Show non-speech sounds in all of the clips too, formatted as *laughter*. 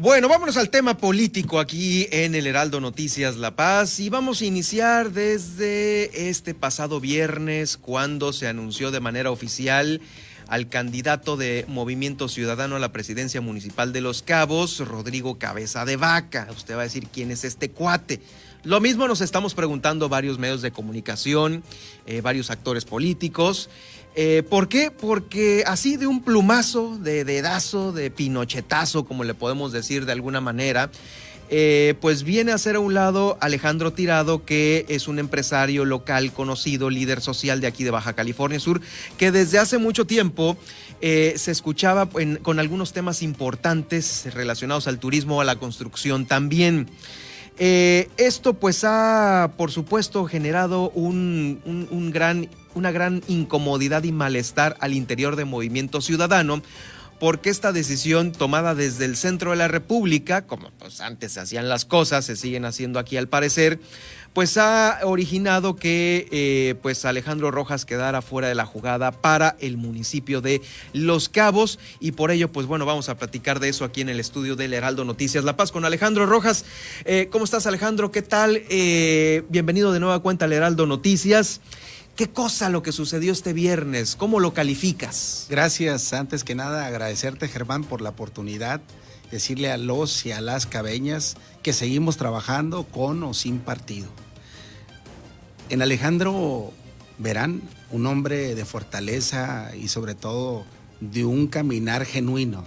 Bueno, vámonos al tema político aquí en el Heraldo Noticias La Paz y vamos a iniciar desde este pasado viernes cuando se anunció de manera oficial al candidato de Movimiento Ciudadano a la presidencia municipal de Los Cabos, Rodrigo Cabeza de Vaca. Usted va a decir quién es este cuate. Lo mismo nos estamos preguntando varios medios de comunicación, eh, varios actores políticos. Eh, ¿Por qué? Porque así de un plumazo, de dedazo, de pinochetazo, como le podemos decir de alguna manera, eh, pues viene a ser a un lado Alejandro Tirado, que es un empresario local conocido, líder social de aquí de Baja California Sur, que desde hace mucho tiempo se escuchaba con algunos temas importantes relacionados al turismo, a la construcción también. Esto pues ha, por supuesto, generado un, un gran una gran incomodidad y malestar al interior de Movimiento Ciudadano porque esta decisión tomada desde el centro de la República, como pues antes se hacían las cosas, se siguen haciendo aquí al parecer, pues ha originado que eh, pues Alejandro Rojas quedara fuera de la jugada para el municipio de Los Cabos y por ello pues bueno vamos a platicar de eso aquí en el estudio del Heraldo Noticias La Paz con Alejandro Rojas. Eh, ¿Cómo estás Alejandro? ¿Qué tal? Eh, bienvenido de nueva cuenta al Heraldo Noticias. ¿Qué cosa lo que sucedió este viernes? ¿Cómo lo calificas? Gracias. Antes que nada, agradecerte, Germán, por la oportunidad. Decirle a los y a las cabeñas que seguimos trabajando con o sin partido. En Alejandro verán un hombre de fortaleza y sobre todo de un caminar genuino.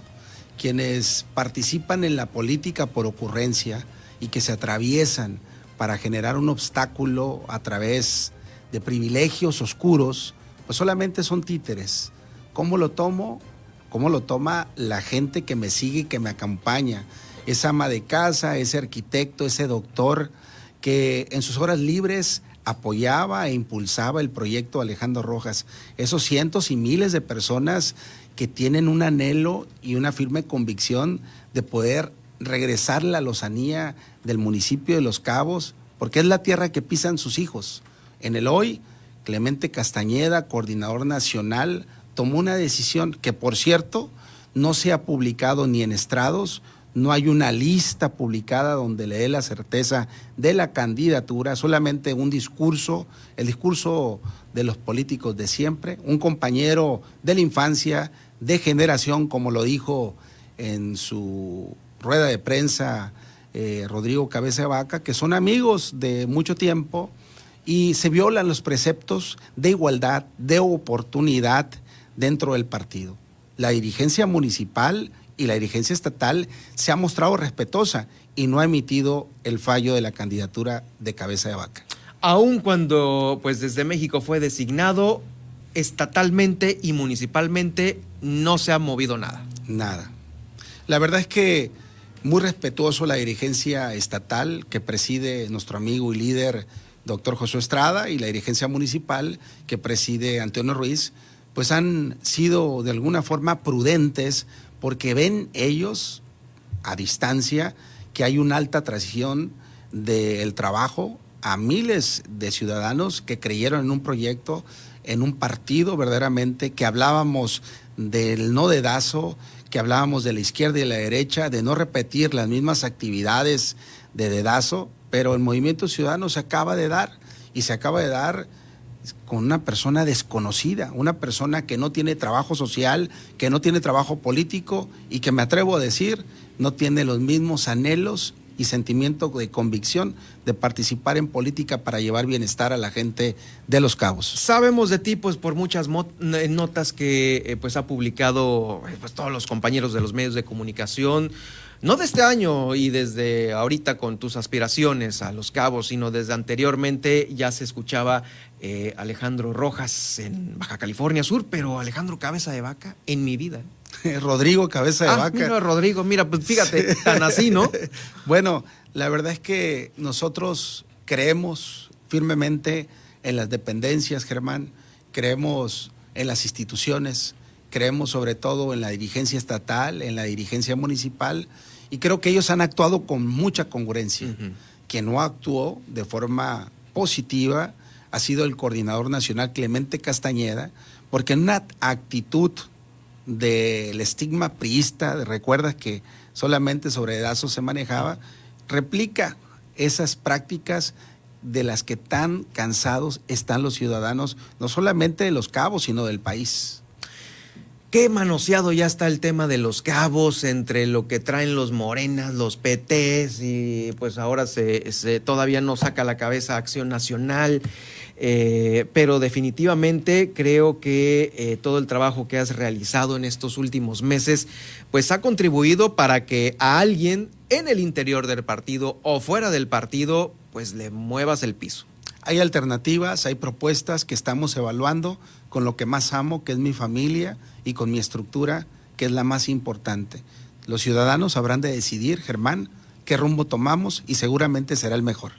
Quienes participan en la política por ocurrencia y que se atraviesan para generar un obstáculo a través de privilegios oscuros, pues solamente son títeres. ¿Cómo lo tomo? ¿Cómo lo toma la gente que me sigue y que me acompaña? Esa ama de casa, ese arquitecto, ese doctor que en sus horas libres apoyaba e impulsaba el proyecto Alejandro Rojas. Esos cientos y miles de personas que tienen un anhelo y una firme convicción de poder regresar la lozanía del municipio de Los Cabos, porque es la tierra que pisan sus hijos. En el hoy, Clemente Castañeda, coordinador nacional, tomó una decisión que, por cierto, no se ha publicado ni en estrados, no hay una lista publicada donde le dé la certeza de la candidatura, solamente un discurso, el discurso de los políticos de siempre, un compañero de la infancia, de generación, como lo dijo en su rueda de prensa eh, Rodrigo Cabeza Vaca, que son amigos de mucho tiempo y se violan los preceptos de igualdad, de oportunidad dentro del partido. La dirigencia municipal y la dirigencia estatal se ha mostrado respetuosa y no ha emitido el fallo de la candidatura de cabeza de vaca. Aun cuando pues desde México fue designado estatalmente y municipalmente no se ha movido nada. Nada. La verdad es que muy respetuoso la dirigencia estatal que preside nuestro amigo y líder doctor José Estrada y la dirigencia municipal que preside Antonio Ruiz, pues han sido de alguna forma prudentes porque ven ellos a distancia que hay una alta tradición del trabajo a miles de ciudadanos que creyeron en un proyecto, en un partido verdaderamente, que hablábamos del no dedazo, que hablábamos de la izquierda y la derecha, de no repetir las mismas actividades de dedazo, pero el movimiento ciudadano se acaba de dar y se acaba de dar con una persona desconocida, una persona que no tiene trabajo social, que no tiene trabajo político y que me atrevo a decir no tiene los mismos anhelos y sentimiento de convicción de participar en política para llevar bienestar a la gente de Los Cabos. Sabemos de ti pues por muchas notas que eh, pues ha publicado eh, pues, todos los compañeros de los medios de comunicación, no de este año y desde ahorita con tus aspiraciones a Los Cabos, sino desde anteriormente ya se escuchaba eh, Alejandro Rojas en Baja California Sur, pero Alejandro Cabeza de Vaca en mi vida. *laughs* Rodrigo Cabeza de ah, Vaca. Mira, Rodrigo, mira, pues fíjate, tan así, ¿no? *laughs* bueno, la verdad es que nosotros creemos firmemente en las dependencias, Germán, creemos en las instituciones, creemos sobre todo en la dirigencia estatal, en la dirigencia municipal y creo que ellos han actuado con mucha congruencia. Quien no actuó de forma positiva ha sido el coordinador nacional Clemente Castañeda, porque en una actitud del estigma priista, recuerdas que solamente sobre edazos se manejaba, replica esas prácticas de las que tan cansados están los ciudadanos, no solamente de los cabos, sino del país. Qué manoseado ya está el tema de los cabos entre lo que traen los morenas, los PTs y pues ahora se, todavía no saca la cabeza Acción Nacional, eh, pero definitivamente creo que eh, todo el trabajo que has realizado en estos últimos meses pues ha contribuido para que a alguien en el interior del partido o fuera del partido pues le muevas el piso. Hay alternativas, hay propuestas que estamos evaluando con lo que más amo, que es mi familia, y con mi estructura, que es la más importante. Los ciudadanos habrán de decidir, Germán, qué rumbo tomamos y seguramente será el mejor.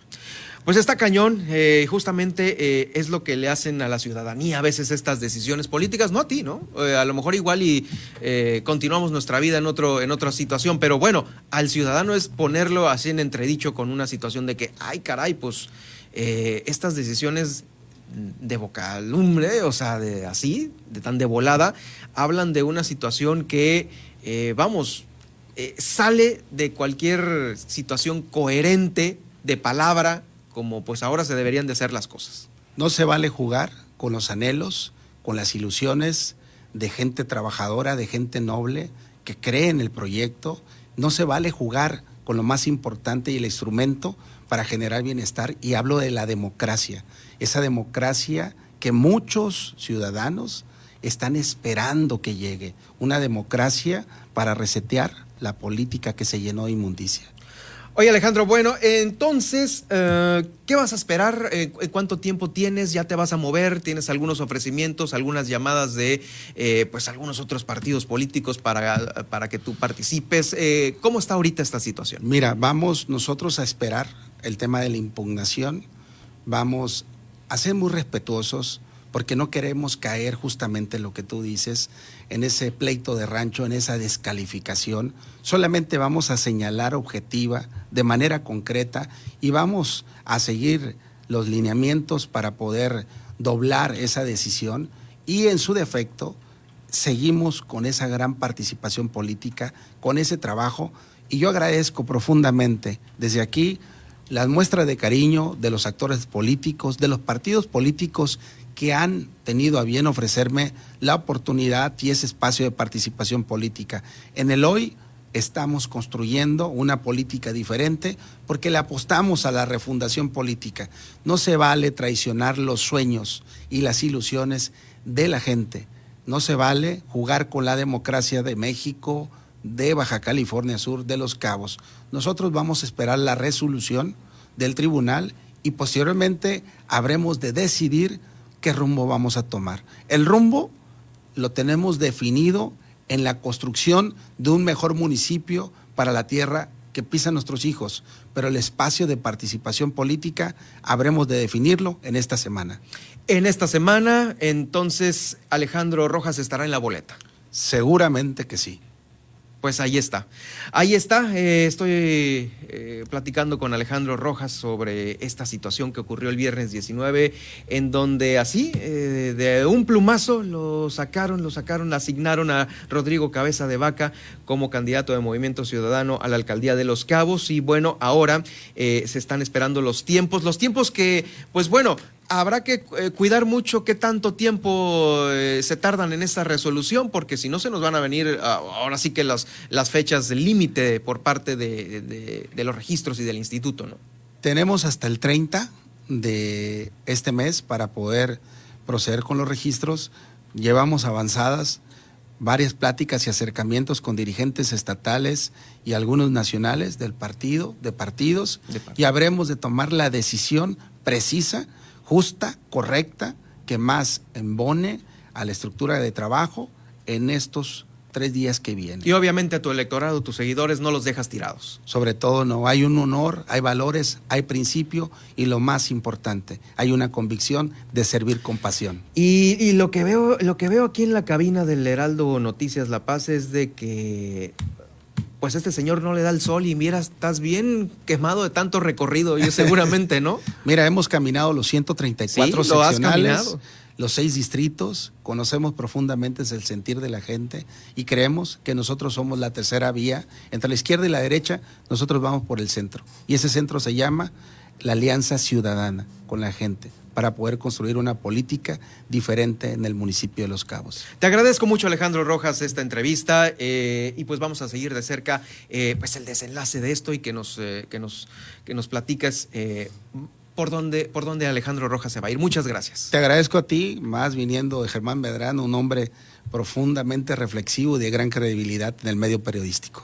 Pues está cañón, eh, justamente eh, es lo que le hacen a la ciudadanía a veces estas decisiones políticas, no a ti, ¿no? Eh, a lo mejor igual y continuamos nuestra vida en, otro, en otra situación, pero bueno, al ciudadano es ponerlo así en entredicho con una situación de que, ay caray, pues estas decisiones de vocalumbre, o sea, de así, de tan de volada, hablan de una situación que, eh, vamos, eh, sale de cualquier situación coherente de palabra, como pues ahora se deberían de hacer las cosas. No se vale jugar con los anhelos, con las ilusiones de gente trabajadora, de gente noble, que cree en el proyecto. No se vale jugar con lo más importante y el instrumento para generar bienestar y hablo de la democracia, esa democracia que muchos ciudadanos están esperando que llegue, una democracia para resetear la política que se llenó de inmundicia. Oye Alejandro, bueno, entonces, eh, ¿qué vas a esperar? ¿En cuánto tiempo tienes? ¿Ya te vas a mover? ¿Tienes algunos ofrecimientos, algunas llamadas de eh, pues algunos otros partidos políticos para, para que tú participes? Eh, ¿Cómo está ahorita esta situación? Mira, vamos nosotros a esperar el tema de la impugnación, vamos a ser muy respetuosos porque no queremos caer justamente en lo que tú dices, en ese pleito de rancho, en esa descalificación. Solamente vamos a señalar objetiva, de manera concreta, y vamos a seguir los lineamientos para poder doblar esa decisión y en su defecto seguimos con esa gran participación política, con ese trabajo, y yo agradezco profundamente desde aquí las muestras de cariño de los actores políticos, de los partidos políticos que han tenido a bien ofrecerme la oportunidad y ese espacio de participación política. En el hoy estamos construyendo una política diferente porque le apostamos a la refundación política. No se vale traicionar los sueños y las ilusiones de la gente. No se vale jugar con la democracia de México, de Baja California Sur, de Los Cabos. Nosotros vamos a esperar la resolución del tribunal y posteriormente habremos de decidir qué rumbo vamos a tomar. El rumbo lo tenemos definido en la construcción de un mejor municipio para la tierra que pisan nuestros hijos, pero el espacio de participación política habremos de definirlo en esta semana. En esta semana, entonces, Alejandro Rojas estará en la boleta. Seguramente que sí pues ahí está. Ahí está. Eh, estoy eh, platicando con Alejandro Rojas sobre esta situación que ocurrió el viernes 19, en donde así, eh, de un plumazo, lo sacaron, lo sacaron, asignaron a Rodrigo Cabeza de Vaca como candidato de Movimiento Ciudadano a la alcaldía de Los Cabos. Y bueno, ahora se están esperando los tiempos, los tiempos que, pues bueno, habrá que eh, cuidar mucho qué tanto tiempo eh, se tardan en esta resolución, porque si no se nos van a venir ah, ahora sí que las, las fechas de límite por parte de, los registros y del instituto, ¿no? Tenemos hasta el 30 de este mes para poder proceder con los registros. Llevamos avanzadas varias pláticas y acercamientos con dirigentes estatales y algunos nacionales del partido, de partidos, y habremos de tomar la decisión precisa justa, correcta, que más embone a la estructura de trabajo en estos tres días que vienen. Y obviamente a tu electorado, tus seguidores, no los dejas tirados. Sobre todo no, hay un honor, hay valores, hay principio y lo más importante, hay una convicción de servir con pasión. Y, y lo, que veo, lo que veo aquí en la cabina del Heraldo Noticias La Paz es de que pues este señor no le da el sol y mira, estás bien quemado de tanto recorrido, yo seguramente, ¿no? *laughs* mira, hemos caminado los 134 ¿Sí? seccionales. los seis distritos, conocemos profundamente el sentir de la gente y creemos que nosotros somos la tercera vía. Entre la izquierda y la derecha, nosotros vamos por el centro. Y ese centro se llama la alianza ciudadana con la gente para poder construir una política diferente en el municipio de Los Cabos. Te agradezco mucho Alejandro Rojas esta entrevista eh, y pues vamos a seguir de cerca eh, pues el desenlace de esto y que nos, eh, que nos, que nos platicas por dónde, por dónde Alejandro Rojas se va a ir. Muchas gracias. Te agradezco a ti, más viniendo de Germán Medrano, un hombre profundamente reflexivo y de gran credibilidad en el medio periodístico.